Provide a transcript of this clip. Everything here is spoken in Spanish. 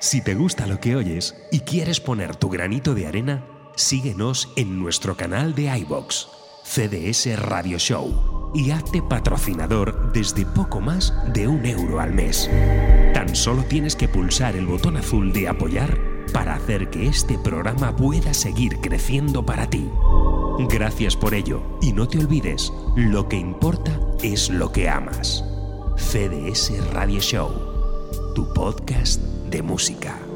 Si te gusta lo que oyes y quieres poner tu granito de arena, síguenos en nuestro canal de iBox, CDS Radio Show, y hazte patrocinador desde poco más de un euro al mes. Tan solo tienes que pulsar el botón azul de apoyar para hacer que este programa pueda seguir creciendo para ti. Gracias por ello y no te olvides, lo que importa es lo que amas. CDS Radio Show, tu podcast de música.